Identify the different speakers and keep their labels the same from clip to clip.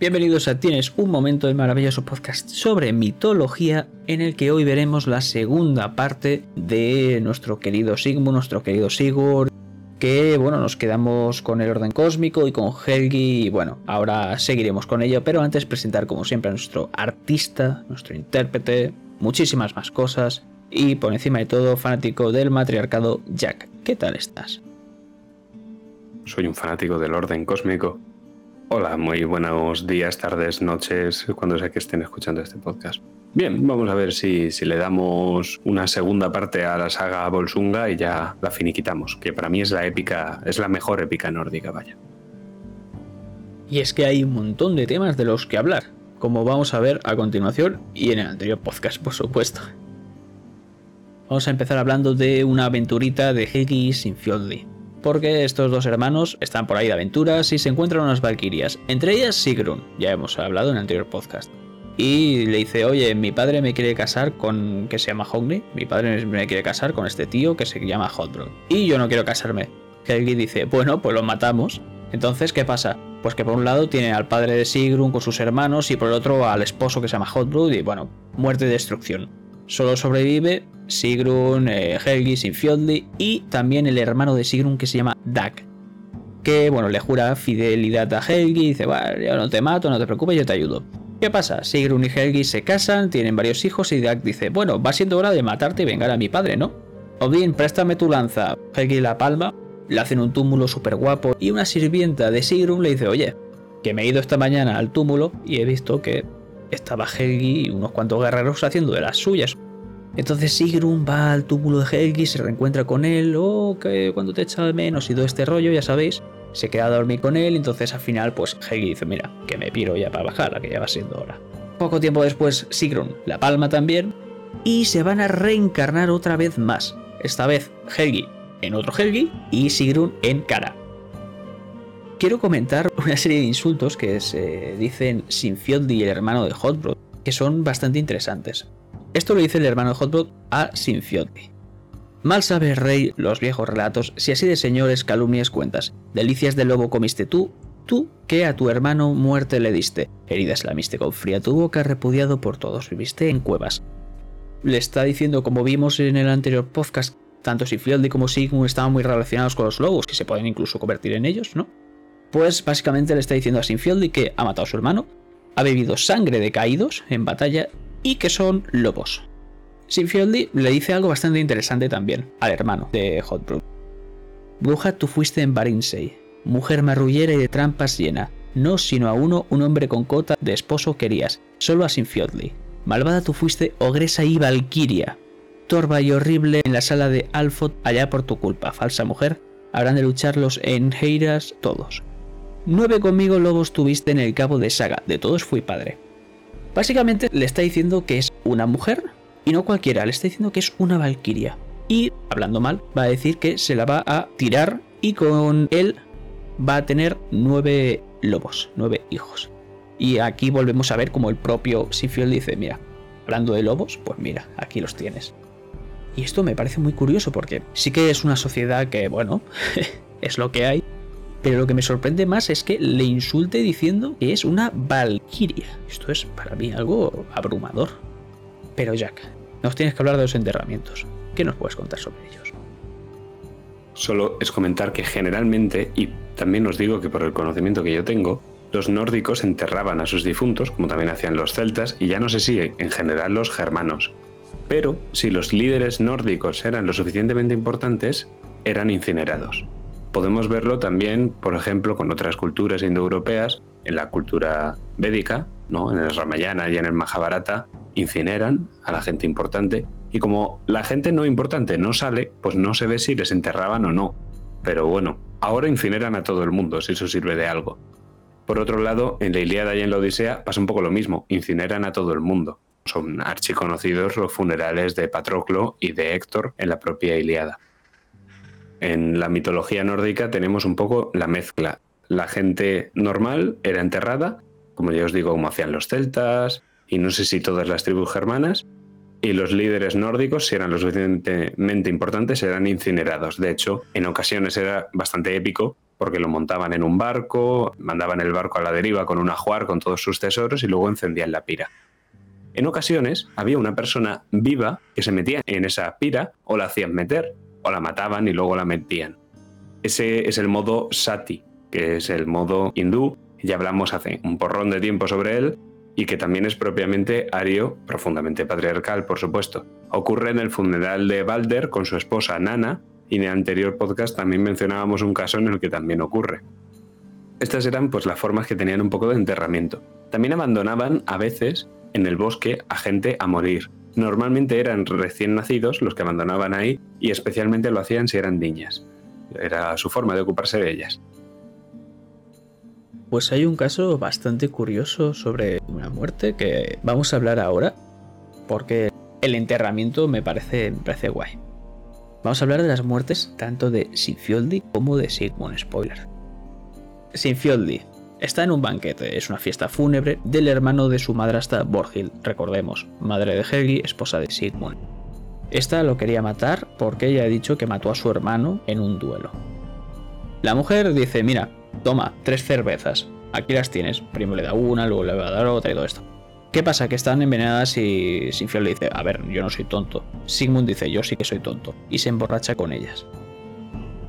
Speaker 1: Bienvenidos a Tienes un momento del maravilloso podcast sobre mitología en el que hoy veremos la segunda parte de nuestro querido Sigmund, nuestro querido Sigurd, que bueno, nos quedamos con el orden cósmico y con Helgi y bueno, ahora seguiremos con ello, pero antes presentar como siempre a nuestro artista, nuestro intérprete, muchísimas más cosas y por encima de todo fanático del matriarcado Jack. ¿Qué tal estás?
Speaker 2: Soy un fanático del orden cósmico Hola, muy buenos días, tardes, noches, cuando sea que estén escuchando este podcast. Bien, vamos a ver si, si le damos una segunda parte a la saga Bolsunga y ya la finiquitamos, que para mí es la épica, es la mejor épica nórdica, vaya.
Speaker 1: Y es que hay un montón de temas de los que hablar, como vamos a ver a continuación y en el anterior podcast, por supuesto. Vamos a empezar hablando de una aventurita de Hegi Sinfjoldi porque estos dos hermanos están por ahí de aventuras y se encuentran unas valquirias, entre ellas Sigrun, ya hemos hablado en el anterior podcast. Y le dice, oye, mi padre me quiere casar con... que se llama Hogni, mi padre me quiere casar con este tío que se llama Hotbrood. Y yo no quiero casarme. Helgi dice, bueno, pues lo matamos. Entonces, ¿qué pasa? Pues que por un lado tiene al padre de Sigrun con sus hermanos y por el otro al esposo que se llama Hotbrood y bueno, muerte y destrucción. Solo sobrevive Sigrun, eh, Helgi, Sinfjotli y también el hermano de Sigrun que se llama Dag. Que bueno, le jura fidelidad a Helgi y dice, bueno, yo no te mato, no te preocupes, yo te ayudo. ¿Qué pasa? Sigrun y Helgi se casan, tienen varios hijos y Dag dice, bueno, va siendo hora de matarte y vengar a mi padre, ¿no? Odín, préstame tu lanza. Helgi la palma, le hacen un túmulo súper guapo y una sirvienta de Sigrun le dice, oye, que me he ido esta mañana al túmulo y he visto que estaba Helgi y unos cuantos guerreros haciendo de las suyas. Entonces Sigrun va al túmulo de Helgi, se reencuentra con él, oh, que cuando te echa de menos y todo este rollo, ya sabéis, se queda a dormir con él, entonces al final pues Helgi dice, mira, que me piro ya para bajar, que ya va siendo hora. Poco tiempo después Sigrun la palma también y se van a reencarnar otra vez más. Esta vez Helgi en otro Helgi y Sigrun en Kara. Quiero comentar una serie de insultos que se dicen Sinfiotli y el hermano de Hotbrood, que son bastante interesantes. Esto lo dice el hermano de Hotbrood a Sinfiotli. Mal sabe rey los viejos relatos si así de señores calumnias cuentas. Delicias del lobo comiste tú, tú que a tu hermano muerte le diste. Heridas la miste con fría tu boca, repudiado por todos, viviste en cuevas. Le está diciendo, como vimos en el anterior podcast, tanto Sinfiotli como Sigmund estaban muy relacionados con los lobos, que se pueden incluso convertir en ellos, ¿no? Pues básicamente le está diciendo a Sinfiotli que ha matado a su hermano, ha bebido sangre de caídos en batalla y que son lobos. Sinfieldi le dice algo bastante interesante también al hermano de Hotbrood. Bruja tú fuiste en Barinsei, mujer marrullera y de trampas llena, no sino a uno un hombre con cota de esposo querías, solo a Sinfiotli. Malvada tú fuiste ogresa y valquiria, torva y horrible en la sala de Alfot allá por tu culpa, falsa mujer, habrán de luchar los Enheiras todos. Nueve conmigo lobos tuviste en el cabo de Saga, de todos fui padre. Básicamente le está diciendo que es una mujer y no cualquiera, le está diciendo que es una valquiria. Y, hablando mal, va a decir que se la va a tirar y con él va a tener nueve lobos, nueve hijos. Y aquí volvemos a ver como el propio Sifiel dice, mira, hablando de lobos, pues mira, aquí los tienes. Y esto me parece muy curioso porque sí que es una sociedad que, bueno, es lo que hay, pero lo que me sorprende más es que le insulte diciendo que es una valquiria. Esto es para mí algo abrumador. Pero Jack, nos tienes que hablar de los enterramientos. ¿Qué nos puedes contar sobre ellos?
Speaker 2: Solo es comentar que generalmente, y también os digo que por el conocimiento que yo tengo, los nórdicos enterraban a sus difuntos, como también hacían los celtas, y ya no sé si en general los germanos. Pero si los líderes nórdicos eran lo suficientemente importantes, eran incinerados. Podemos verlo también, por ejemplo, con otras culturas indoeuropeas, en la cultura védica, ¿no? en el Ramayana y en el Mahabharata, incineran a la gente importante. Y como la gente no importante no sale, pues no se ve si les enterraban o no. Pero bueno, ahora incineran a todo el mundo, si eso sirve de algo. Por otro lado, en la Ilíada y en la Odisea pasa un poco lo mismo, incineran a todo el mundo. Son archiconocidos los funerales de Patroclo y de Héctor en la propia Ilíada en la mitología nórdica tenemos un poco la mezcla. La gente normal era enterrada, como ya os digo, como hacían los celtas y no sé si todas las tribus germanas, y los líderes nórdicos, si eran lo suficientemente importantes, eran incinerados. De hecho, en ocasiones era bastante épico porque lo montaban en un barco, mandaban el barco a la deriva con un ajuar con todos sus tesoros y luego encendían la pira. En ocasiones había una persona viva que se metía en esa pira o la hacían meter, o la mataban y luego la metían. Ese es el modo sati, que es el modo hindú, ya hablamos hace un porrón de tiempo sobre él, y que también es propiamente ario, profundamente patriarcal, por supuesto. Ocurre en el funeral de Balder con su esposa Nana, y en el anterior podcast también mencionábamos un caso en el que también ocurre. Estas eran pues las formas que tenían un poco de enterramiento. También abandonaban a veces en el bosque a gente a morir. Normalmente eran recién nacidos los que abandonaban ahí y especialmente lo hacían si eran niñas. Era su forma de ocuparse de ellas.
Speaker 1: Pues hay un caso bastante curioso sobre una muerte que vamos a hablar ahora, porque el enterramiento me parece, guay. Vamos a hablar de las muertes tanto de Sinfioldi como de Sigmund Spoiler. Sinfioldi está en un banquete, es una fiesta fúnebre del hermano de su madrastra Borghild, recordemos, madre de Helgi, esposa de Sigmund. Esta lo quería matar porque ella ha dicho que mató a su hermano en un duelo. La mujer dice, mira, toma, tres cervezas, aquí las tienes. Primero le da una, luego le va a dar otra y todo esto. ¿Qué pasa? Que están envenenadas y Sinfiol le dice, a ver, yo no soy tonto. Sigmund dice, yo sí que soy tonto. Y se emborracha con ellas.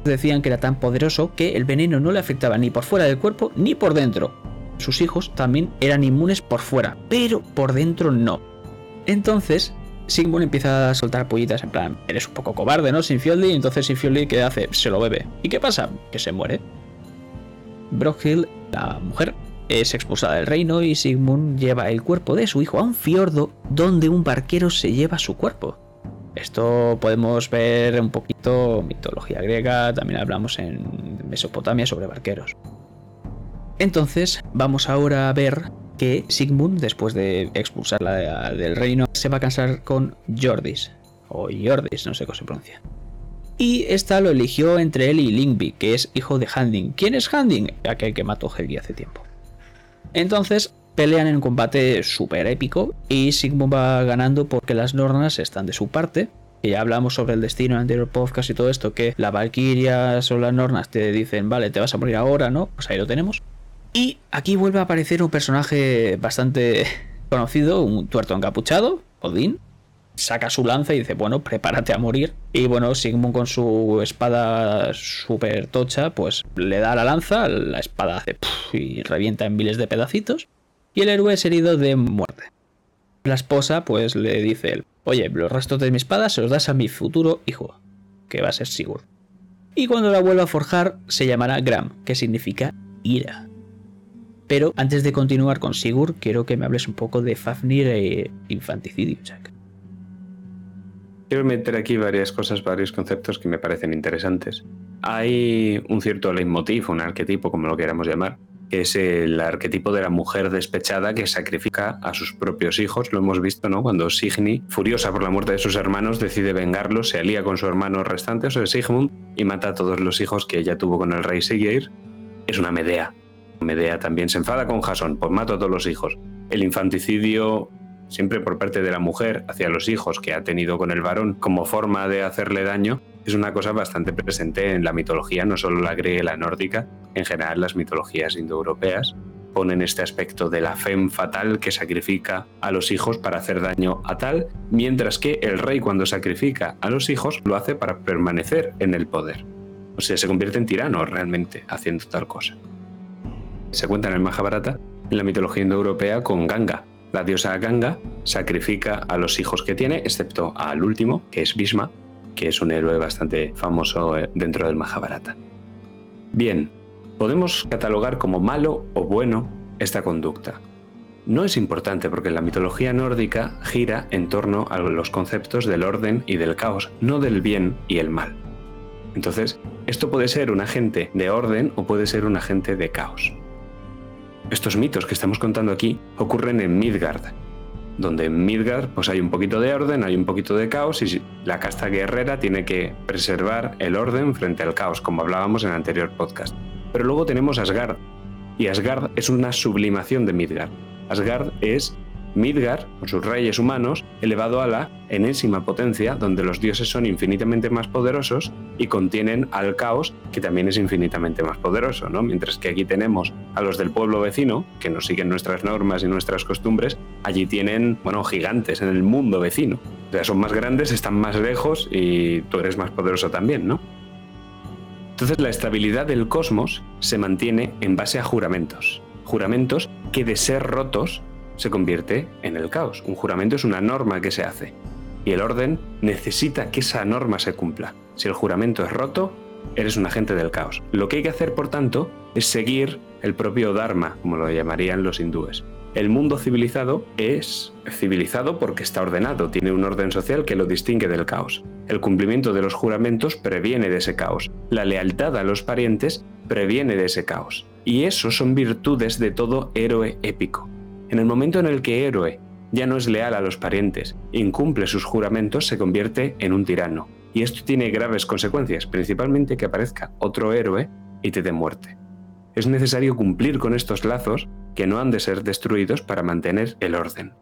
Speaker 1: Decían que era tan poderoso que el veneno no le afectaba ni por fuera del cuerpo ni por dentro. Sus hijos también eran inmunes por fuera, pero por dentro no. Entonces, Sigmund empieza a soltar pollitas en plan, eres un poco cobarde, ¿no? Sinfioldi, entonces Sinfioldi, ¿qué hace? Se lo bebe. ¿Y qué pasa? Que se muere. Brockhill, la mujer, es expulsada del reino y Sigmund lleva el cuerpo de su hijo a un fiordo donde un barquero se lleva su cuerpo. Esto podemos ver un poquito mitología griega, también hablamos en Mesopotamia sobre barqueros. Entonces, vamos ahora a ver que Sigmund, después de expulsarla del reino, se va a casar con Jordis, o Jordis, no sé cómo se pronuncia. Y esta lo eligió entre él y Lingby, que es hijo de Handing. ¿Quién es Handing? Aquel que mató Helgi hace tiempo. Entonces pelean en un combate súper épico y Sigmund va ganando porque las Nornas están de su parte. Y ya hablamos sobre el destino en el anterior podcast y todo esto, que las Valkyrias o las Nornas te dicen, vale, te vas a morir ahora, ¿no? Pues ahí lo tenemos. Y aquí vuelve a aparecer un personaje bastante conocido, un tuerto encapuchado, Odín. Saca su lanza y dice, bueno, prepárate a morir. Y bueno, Sigmund con su espada súper tocha, pues le da la lanza, la espada hace y revienta en miles de pedacitos. Y el héroe es herido de muerte. La esposa, pues le dice él, oye, los restos de mi espada se los das a mi futuro hijo, que va a ser Sigurd. Y cuando la vuelva a forjar, se llamará Gram, que significa ira. Pero antes de continuar con Sigurd, quiero que me hables un poco de Fafnir e infanticidio, Jack.
Speaker 2: Quiero meter aquí varias cosas, varios conceptos que me parecen interesantes. Hay un cierto leitmotiv, un arquetipo, como lo queramos llamar, es el arquetipo de la mujer despechada que sacrifica a sus propios hijos. Lo hemos visto, ¿no? Cuando Signy, furiosa por la muerte de sus hermanos, decide vengarlos, se alía con su hermano restante, o sea, Sigmund, y mata a todos los hijos que ella tuvo con el rey Siggeir. Es una Medea. Medea también se enfada con Jason, pues mato a todos los hijos. El infanticidio siempre por parte de la mujer hacia los hijos que ha tenido con el varón como forma de hacerle daño, es una cosa bastante presente en la mitología, no solo la griega y la nórdica, en general las mitologías indoeuropeas ponen este aspecto de la fem fatal que sacrifica a los hijos para hacer daño a tal, mientras que el rey cuando sacrifica a los hijos lo hace para permanecer en el poder. O sea, se convierte en tirano realmente haciendo tal cosa. Se cuenta en el Mahabharata, en la mitología indoeuropea, con Ganga, la diosa Ganga sacrifica a los hijos que tiene, excepto al último, que es Bhisma, que es un héroe bastante famoso eh, dentro del Mahabharata. Bien, podemos catalogar como malo o bueno esta conducta. No es importante porque la mitología nórdica gira en torno a los conceptos del orden y del caos, no del bien y el mal. Entonces, esto puede ser un agente de orden o puede ser un agente de caos. Estos mitos que estamos contando aquí ocurren en Midgard, donde en Midgard pues hay un poquito de orden, hay un poquito de caos y la casta guerrera tiene que preservar el orden frente al caos, como hablábamos en el anterior podcast. Pero luego tenemos Asgard, y Asgard es una sublimación de Midgard. Asgard es Midgar, con sus reyes humanos, elevado a la enésima potencia, donde los dioses son infinitamente más poderosos y contienen al caos, que también es infinitamente más poderoso, ¿no? Mientras que aquí tenemos a los del pueblo vecino, que nos siguen nuestras normas y nuestras costumbres, allí tienen, bueno, gigantes en el mundo vecino. O sea, son más grandes, están más lejos y tú eres más poderoso también, ¿no? Entonces la estabilidad del cosmos se mantiene en base a juramentos. Juramentos que de ser rotos se convierte en el caos. Un juramento es una norma que se hace y el orden necesita que esa norma se cumpla. Si el juramento es roto, eres un agente del caos. Lo que hay que hacer, por tanto, es seguir el propio Dharma, como lo llamarían los hindúes. El mundo civilizado es civilizado porque está ordenado, tiene un orden social que lo distingue del caos. El cumplimiento de los juramentos previene de ese caos. La lealtad a los parientes previene de ese caos. Y eso son virtudes de todo héroe épico. En el momento en el que héroe ya no es leal a los parientes, incumple sus juramentos, se convierte en un tirano. Y esto tiene graves consecuencias, principalmente que aparezca otro héroe y te dé muerte. Es necesario cumplir con estos lazos que no han de ser destruidos para mantener el orden.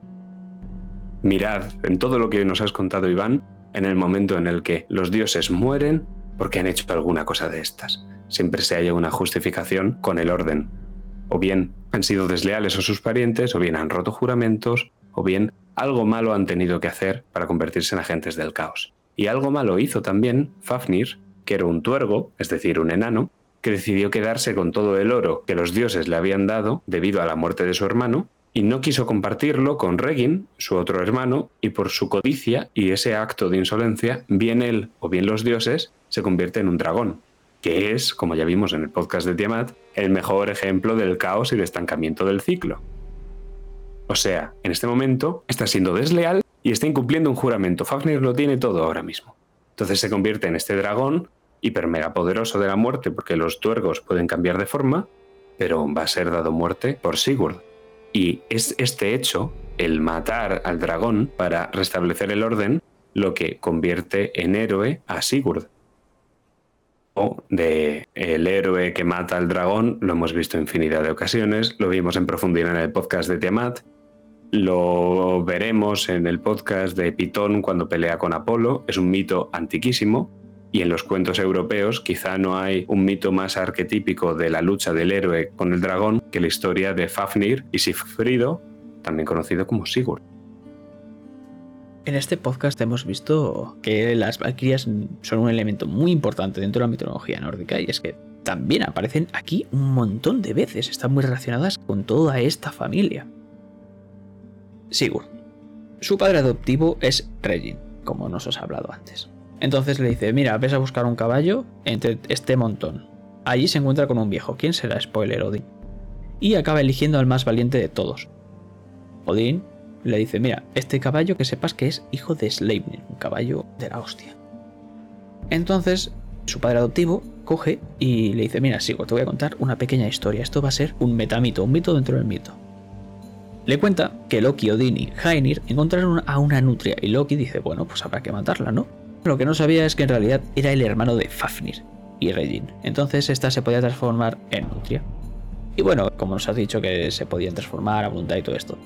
Speaker 2: Mirad en todo lo que nos has contado, Iván, en el momento en el que los dioses mueren porque han hecho alguna cosa de estas. Siempre se halla una justificación con el orden, o bien han sido desleales a sus parientes, o bien han roto juramentos, o bien algo malo han tenido que hacer para convertirse en agentes del caos. Y algo malo hizo también Fafnir, que era un tuergo, es decir, un enano, que decidió quedarse con todo el oro que los dioses le habían dado debido a la muerte de su hermano, y no quiso compartirlo con Regin, su otro hermano, y por su codicia y ese acto de insolencia, bien él o bien los dioses se convierte en un dragón, que es, como ya vimos en el podcast de Tiamat, el mejor ejemplo del caos y de estancamiento del ciclo. O sea, en este momento está siendo desleal y está incumpliendo un juramento. Fafnir lo tiene todo ahora mismo. Entonces se convierte en este dragón hiper mega de la muerte porque los tuergos pueden cambiar de forma, pero va a ser dado muerte por Sigurd. Y es este hecho, el matar al dragón para restablecer el orden, lo que convierte en héroe a Sigurd de el héroe que mata al dragón, lo hemos visto infinidad de ocasiones, lo vimos en profundidad en el podcast de Tiamat, lo veremos en el podcast de Pitón cuando pelea con Apolo, es un mito antiquísimo y en los cuentos europeos quizá no hay un mito más arquetípico de la lucha del héroe con el dragón que la historia de Fafnir y Sigfrido, también conocido como Sigurd.
Speaker 1: En este podcast hemos visto que las valquirias son un elemento muy importante dentro de la mitología nórdica y es que también aparecen aquí un montón de veces, están muy relacionadas con toda esta familia. Sigurd. Su padre adoptivo es Regin, como nos os he hablado antes. Entonces le dice, mira, ves a buscar un caballo entre este montón. Allí se encuentra con un viejo. ¿Quién será? Spoiler, Odín. Y acaba eligiendo al más valiente de todos. Odín le dice, mira, este caballo que sepas que es hijo de Sleipnir, un caballo de la hostia. Entonces, su padre adoptivo coge y le dice, mira, sigo, te voy a contar una pequeña historia. Esto va a ser un metamito, un mito dentro del mito. Le cuenta que Loki, Odin y Heinir encontraron a una nutria y Loki dice, bueno, pues habrá que matarla, ¿no? Lo que no sabía es que en realidad era el hermano de Fafnir y Regin. Entonces esta se podía transformar en nutria. Y bueno, como nos has dicho que se podían transformar a voluntad y todo esto.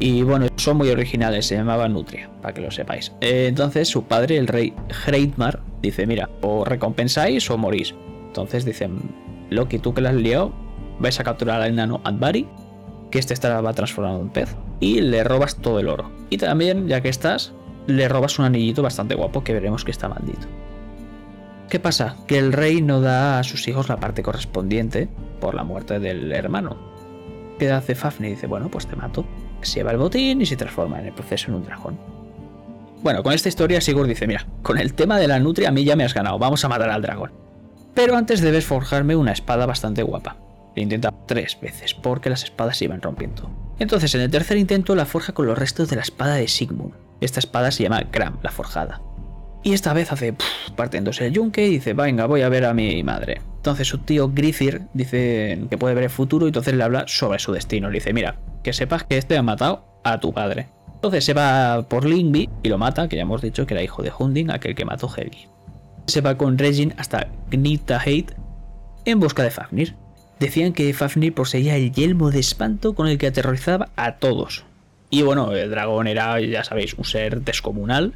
Speaker 1: Y bueno, son muy originales, se llamaba Nutria, para que lo sepáis. Eh, entonces su padre, el rey Hreidmar, dice, mira, o recompensáis o morís. Entonces dicen, Loki, tú que la has liado, vais a capturar al enano Advari, que este estaba transformado en pez, y le robas todo el oro. Y también, ya que estás, le robas un anillito bastante guapo que veremos que está maldito. ¿Qué pasa? Que el rey no da a sus hijos la parte correspondiente por la muerte del hermano. ¿Qué hace Fafnir? Dice, bueno, pues te mato se lleva el botín y se transforma en el proceso en un dragón. Bueno, con esta historia Sigurd dice, mira, con el tema de la nutria a mí ya me has ganado, vamos a matar al dragón. Pero antes debes forjarme una espada bastante guapa. Le intenta tres veces, porque las espadas se iban rompiendo. Entonces, en el tercer intento la forja con los restos de la espada de Sigmund. Esta espada se llama Gram, la forjada. Y esta vez hace partiéndose el yunque y dice, venga, voy a ver a mi madre. Entonces su tío Grithir dice que puede ver el futuro y entonces le habla sobre su destino. Le dice, mira, que sepas que este ha matado a tu padre. Entonces se va por Lingby y lo mata, que ya hemos dicho que era hijo de Hunding, aquel que mató Helgi. Se va con Regin hasta Gnitaheid en busca de Fafnir. Decían que Fafnir poseía el yelmo de espanto con el que aterrorizaba a todos. Y bueno, el dragón era, ya sabéis, un ser descomunal.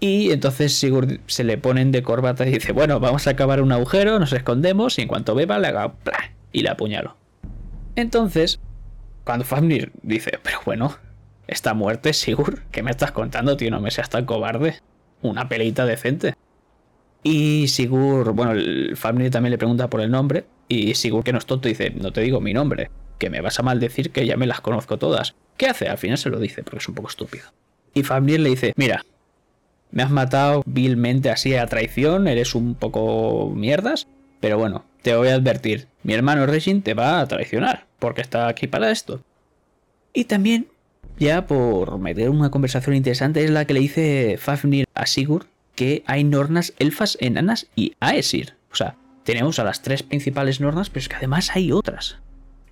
Speaker 1: Y entonces Sigurd se le ponen de corbata y dice, bueno, vamos a acabar un agujero, nos escondemos y en cuanto beba le haga y le apuñalo. Entonces, cuando Fafnir dice, pero bueno, esta muerte, Sigurd, ¿qué me estás contando, tío? No me seas tan cobarde. Una peleita decente. Y Sigurd, bueno, el Fafnir también le pregunta por el nombre. Y Sigurd, que no es tonto, dice, no te digo mi nombre, que me vas a maldecir que ya me las conozco todas. ¿Qué hace? Al final se lo dice, porque es un poco estúpido. Y Fafnir le dice, mira, me has matado vilmente así a traición, eres un poco mierdas, pero bueno, te voy a advertir, mi hermano Regin te va a traicionar, porque está aquí para esto. Y también, ya por meter una conversación interesante, es la que le dice Fafnir a Sigurd que hay nornas elfas, enanas y Aesir. O sea, tenemos a las tres principales nornas, pero es que además hay otras.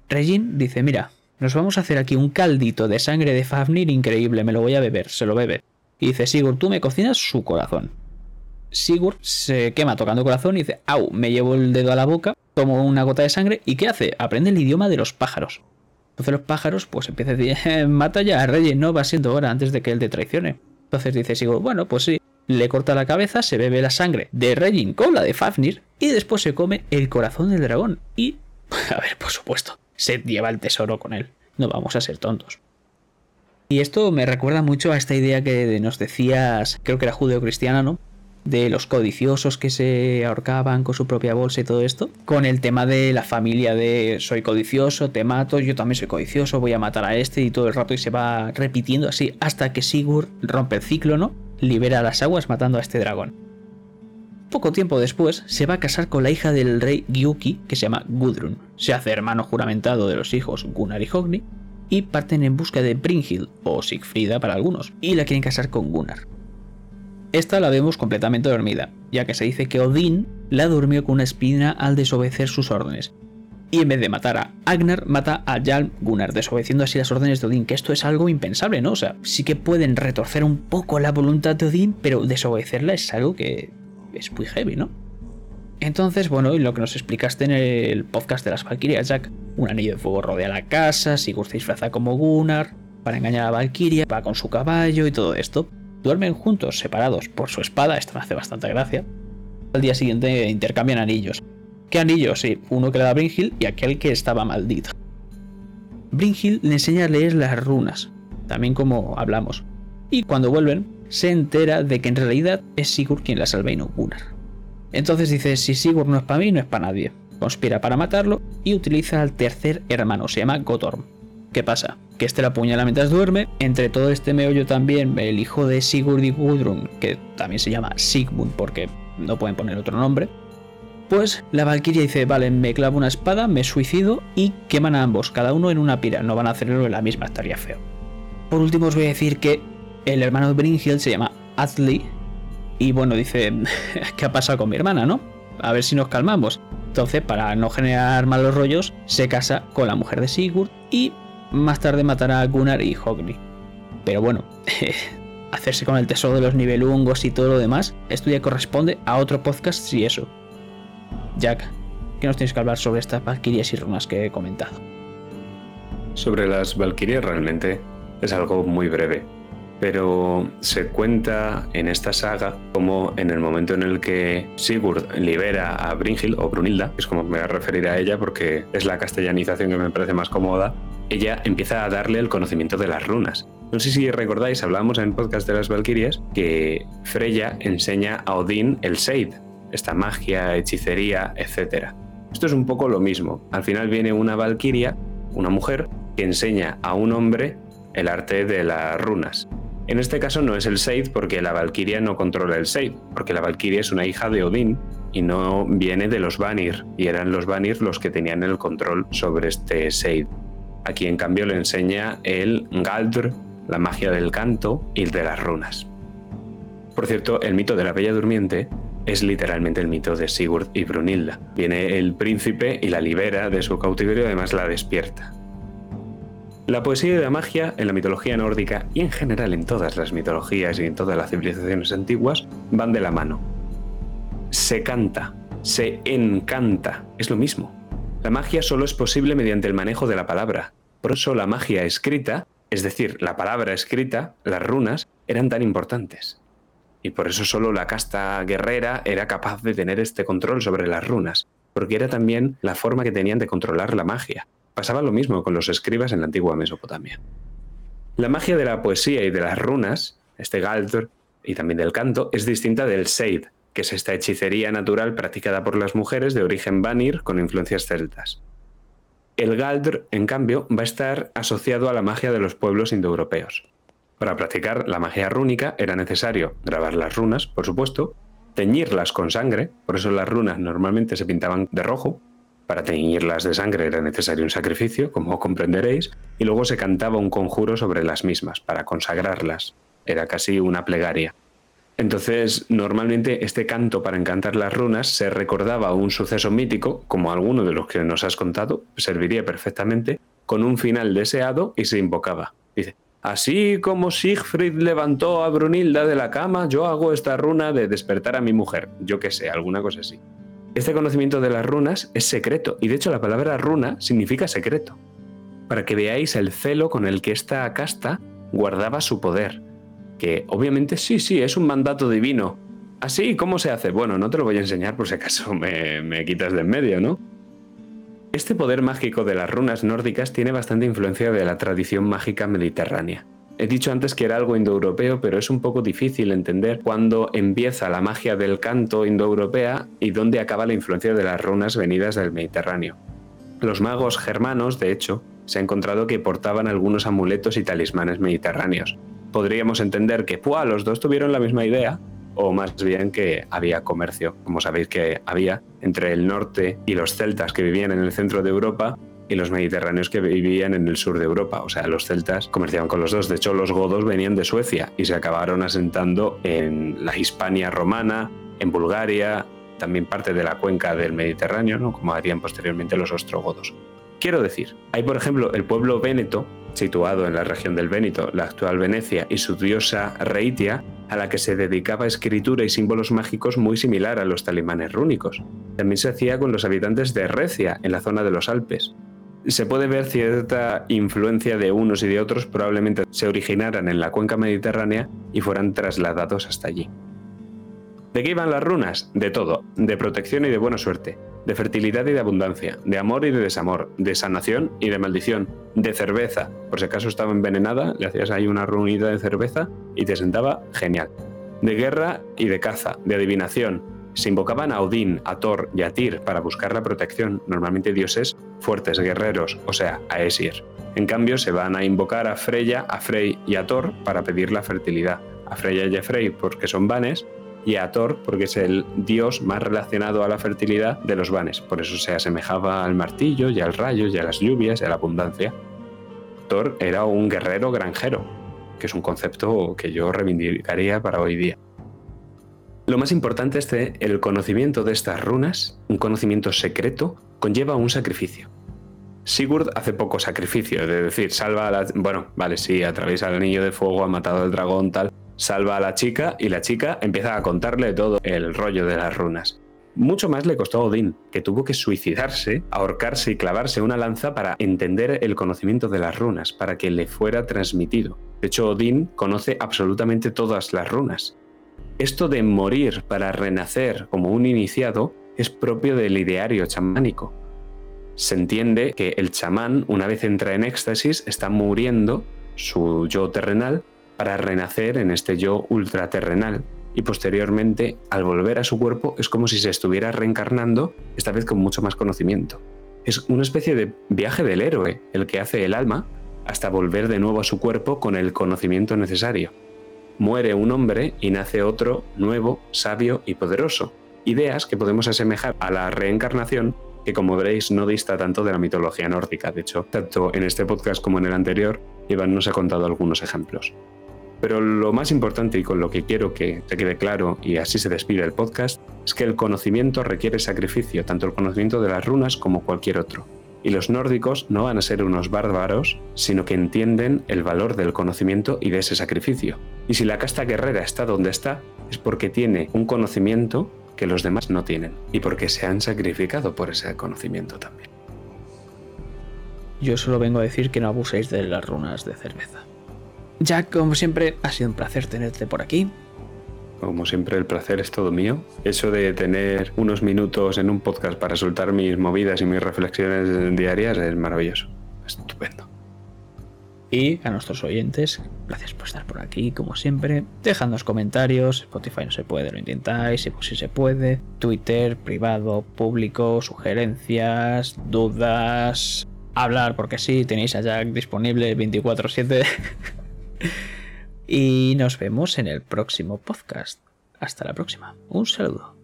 Speaker 1: Regin dice, mira, nos vamos a hacer aquí un caldito de sangre de Fafnir increíble, me lo voy a beber, se lo bebe. Y dice, Sigurd, tú me cocinas su corazón. Sigurd se quema tocando corazón y dice, au, me llevo el dedo a la boca, tomo una gota de sangre y ¿qué hace? Aprende el idioma de los pájaros. Entonces los pájaros pues empiezan a decir, eh, mata ya a Regin, no va siendo hora antes de que él te traicione. Entonces dice Sigurd, bueno, pues sí, le corta la cabeza, se bebe la sangre de Regin con la de Fafnir y después se come el corazón del dragón. Y, a ver, por supuesto, se lleva el tesoro con él. No vamos a ser tontos. Y esto me recuerda mucho a esta idea que nos decías, creo que era judeo-cristiana, ¿no? De los codiciosos que se ahorcaban con su propia bolsa y todo esto. Con el tema de la familia de soy codicioso, te mato, yo también soy codicioso, voy a matar a este y todo el rato y se va repitiendo así hasta que Sigurd rompe el ciclo, ¿no? Libera las aguas matando a este dragón. Poco tiempo después se va a casar con la hija del rey Gyuki, que se llama Gudrun. Se hace hermano juramentado de los hijos Gunnar y Hogni, y parten en busca de Brynhild, o Sigfrida para algunos, y la quieren casar con Gunnar. Esta la vemos completamente dormida, ya que se dice que Odín la durmió con una espina al desobedecer sus órdenes. Y en vez de matar a Agnar, mata a Jarl Gunnar, desobedeciendo así las órdenes de Odín, que esto es algo impensable, ¿no? O sea, sí que pueden retorcer un poco la voluntad de Odín, pero desobedecerla es algo que es muy heavy, ¿no? Entonces, bueno, y lo que nos explicaste en el podcast de las Valkyrias, Jack, un anillo de fuego rodea la casa, Sigurd se disfraza como Gunnar, para engañar a Valkyria, va con su caballo y todo esto. Duermen juntos, separados por su espada, esto me hace bastante gracia. Al día siguiente intercambian anillos. ¿Qué anillos? Sí, uno que le da Brynhild y aquel que estaba maldito. Brynhild le enseña a leer las runas, también como hablamos. Y cuando vuelven, se entera de que en realidad es Sigurd quien la salva y no Gunnar. Entonces dice, si Sigurd no es para mí, no es para nadie. Conspira para matarlo y utiliza al tercer hermano, se llama Gotorm. ¿Qué pasa? Que este la apuñala mientras duerme. Entre todo este meollo también, el hijo de Sigurd y Gudrun, que también se llama Sigmund porque no pueden poner otro nombre. Pues la Valkyria dice, vale, me clavo una espada, me suicido y queman a ambos, cada uno en una pira. No van a hacerlo en la misma, estaría feo. Por último os voy a decir que el hermano de Brynhild se llama Atli y bueno, dice, ¿qué ha pasado con mi hermana, no? A ver si nos calmamos. Entonces, para no generar malos rollos, se casa con la mujer de Sigurd y más tarde matará a Gunnar y Hogni. Pero bueno, hacerse con el tesoro de los nivelungos y todo lo demás, esto ya corresponde a otro podcast si eso. Jack, ¿qué nos tienes que hablar sobre estas valquirias y runas que he comentado?
Speaker 2: Sobre las valquirias realmente es algo muy breve pero se cuenta en esta saga como en el momento en el que Sigurd libera a Brynhild o Brunilda, que es como me voy a referir a ella porque es la castellanización que me parece más cómoda, ella empieza a darle el conocimiento de las runas. No sé si recordáis, hablábamos en el podcast de las Valquirias que Freya enseña a Odín el Seid, esta magia, hechicería, etc. Esto es un poco lo mismo. Al final viene una Valquiria, una mujer, que enseña a un hombre el arte de las runas. En este caso no es el Seid porque la Valkyria no controla el Seid, porque la Valkyria es una hija de Odín y no viene de los Vanir, y eran los Vanir los que tenían el control sobre este Seid. Aquí en cambio le enseña el Galdr, la magia del canto y de las runas. Por cierto, el mito de la Bella Durmiente es literalmente el mito de Sigurd y Brunilda. Viene el príncipe y la libera de su cautiverio, además la despierta. La poesía y la magia en la mitología nórdica y en general en todas las mitologías y en todas las civilizaciones antiguas van de la mano. Se canta, se encanta, es lo mismo. La magia solo es posible mediante el manejo de la palabra. Por eso la magia escrita Es decir, la palabra escrita, las runas, eran tan importantes. Y por eso solo la casta guerrera era capaz de tener este control sobre las runas, porque era también la forma que tenían de controlar la magia. Pasaba lo mismo con los escribas en la antigua Mesopotamia. La magia de la poesía y de las runas, este Galdr y también del canto, es distinta del Seid, que es esta hechicería natural practicada por las mujeres de origen Vanir con influencias celtas. El Galdr, en cambio, va a estar asociado a la magia de los pueblos indoeuropeos. Para practicar la magia rúnica era necesario grabar las runas, por supuesto, teñirlas con sangre, por eso las runas normalmente se pintaban de rojo, para teñirlas de sangre era necesario un sacrificio, como comprenderéis, y luego se cantaba un conjuro sobre las mismas, para consagrarlas. Era casi una plegaria. Entonces, normalmente este canto para encantar las runas se recordaba un suceso mítico, como alguno de los que nos has contado, serviría perfectamente, con un final deseado y se invocaba. Dice, así como Siegfried levantó a Brunilda de la cama, yo hago esta runa de despertar a mi mujer. Yo qué sé, alguna cosa así. Este conocimiento de las runas es secreto, y de hecho la palabra runa significa secreto, para que veáis el celo con el que esta casta guardaba su poder que obviamente sí, sí, es un mandato divino. ¿Así? ¿Cómo se hace? Bueno, no te lo voy a enseñar por si acaso me, quitas de en medio, ¿no? Este poder mágico de las runas nórdicas tiene bastante influencia de la tradición mágica mediterránea. He dicho antes que era algo indoeuropeo, pero es un poco difícil entender cuándo empieza la magia del canto indoeuropea y dónde acaba la influencia de las runas venidas del Mediterráneo. Los magos germanos, de hecho, se ha encontrado que portaban algunos amuletos y talismanes mediterráneos, podríamos entender que los dos tuvieron la misma idea, o más bien que había comercio, como sabéis que había, entre el norte y los celtas que vivían en el centro de Europa y los mediterráneos que vivían en el sur de Europa. O sea, los celtas comerciaban con los dos. De hecho, los godos venían de Suecia y se acabaron asentando en la Hispania romana, en Bulgaria, también parte de la cuenca del Mediterráneo, ¿no? como harían posteriormente los ostrogodos. Quiero decir, hay por ejemplo el pueblo véneto, situado en la región del Véneto, la actual Venecia, y su diosa Reitia, a la que se dedicaba escritura y símbolos mágicos muy similar a los talismanes rúnicos. También se hacía con los habitantes de Recia, en la zona de los Alpes. Se puede ver cierta influencia de unos y de otros, probablemente se originaran en la cuenca mediterránea y fueran trasladados hasta allí. ¿De qué iban las runas? De todo, de protección y de buena suerte, de fertilidad y de abundancia, de amor y de desamor, de sanación y de maldición, de cerveza. Por si acaso estaba envenenada, le hacías ahí una reunida de cerveza y te sentaba genial. De guerra y de caza, de adivinación. Se invocaban a Odín, a Thor y a Tyr para buscar la protección, normalmente dioses fuertes, guerreros, o sea, a Esir. En cambio, se van a invocar a Freya, a Frey y a Thor para pedir la fertilidad. A Freya y a Frey porque son vanes y a Thor porque es el dios más relacionado a la fertilidad de los vanes, por eso se asemejaba al martillo y al rayo y a las lluvias y a la abundancia. Thor era un guerrero granjero, que es un concepto que yo reivindicaría para hoy día. Lo más importante es que el conocimiento de estas runas, un conocimiento secreto, conlleva un sacrificio. Sigurd hace poco sacrificio, es decir, salva a la... Bueno, vale, sí, atraviesa el anillo de fuego, ha matado al dragón, tal, salva a la chica y la chica empieza a contarle todo el rollo de las runas. Mucho más le costó a Odín, que tuvo que suicidarse, ahorcarse y clavarse una lanza para entender el conocimiento de las runas, para que le fuera transmitido. De hecho, Odín conoce absolutamente todas las runas. Esto de morir para renacer como un iniciado es propio del ideario chamánico. Se entiende que el chamán, una vez entra en éxtasis, está muriendo su yo terrenal para renacer en este yo ultraterrenal y posteriormente, al volver a su cuerpo, es como si se estuviera reencarnando, esta vez con mucho más conocimiento. Es una especie de viaje del héroe, el que hace el alma, hasta volver de nuevo a su cuerpo con el conocimiento necesario. Muere un hombre y nace otro nuevo, sabio y poderoso. Ideas que podemos asemejar a la reencarnación, que como veréis no dista tanto de la mitología nórdica. De hecho, tanto en este podcast como en el anterior, Iván nos ha contado algunos ejemplos. Pero lo más importante y con lo que quiero que te quede claro y así se despide el podcast es que el conocimiento requiere sacrificio, tanto el conocimiento de las runas como cualquier otro. Y los nórdicos no van a ser unos bárbaros, sino que entienden el valor del conocimiento y de ese sacrificio. Y si la casta guerrera está donde está, es porque tiene un conocimiento que los demás no tienen y porque se han sacrificado por ese conocimiento también.
Speaker 1: Yo solo vengo a decir que no abuséis de las runas de cerveza. Jack, como siempre, ha sido un placer tenerte por aquí.
Speaker 2: Como siempre, el placer es todo mío. Eso de tener unos minutos en un podcast para soltar mis movidas y mis reflexiones diarias es maravilloso. Estupendo.
Speaker 1: Y a nuestros oyentes, gracias por estar por aquí, como siempre. Dejadnos comentarios. Spotify no se puede, lo intentáis. Si se puede. Twitter, privado, público, sugerencias, dudas. Hablar, porque sí, tenéis a Jack disponible 24-7. y nos vemos en el próximo podcast. Hasta la próxima. Un saludo.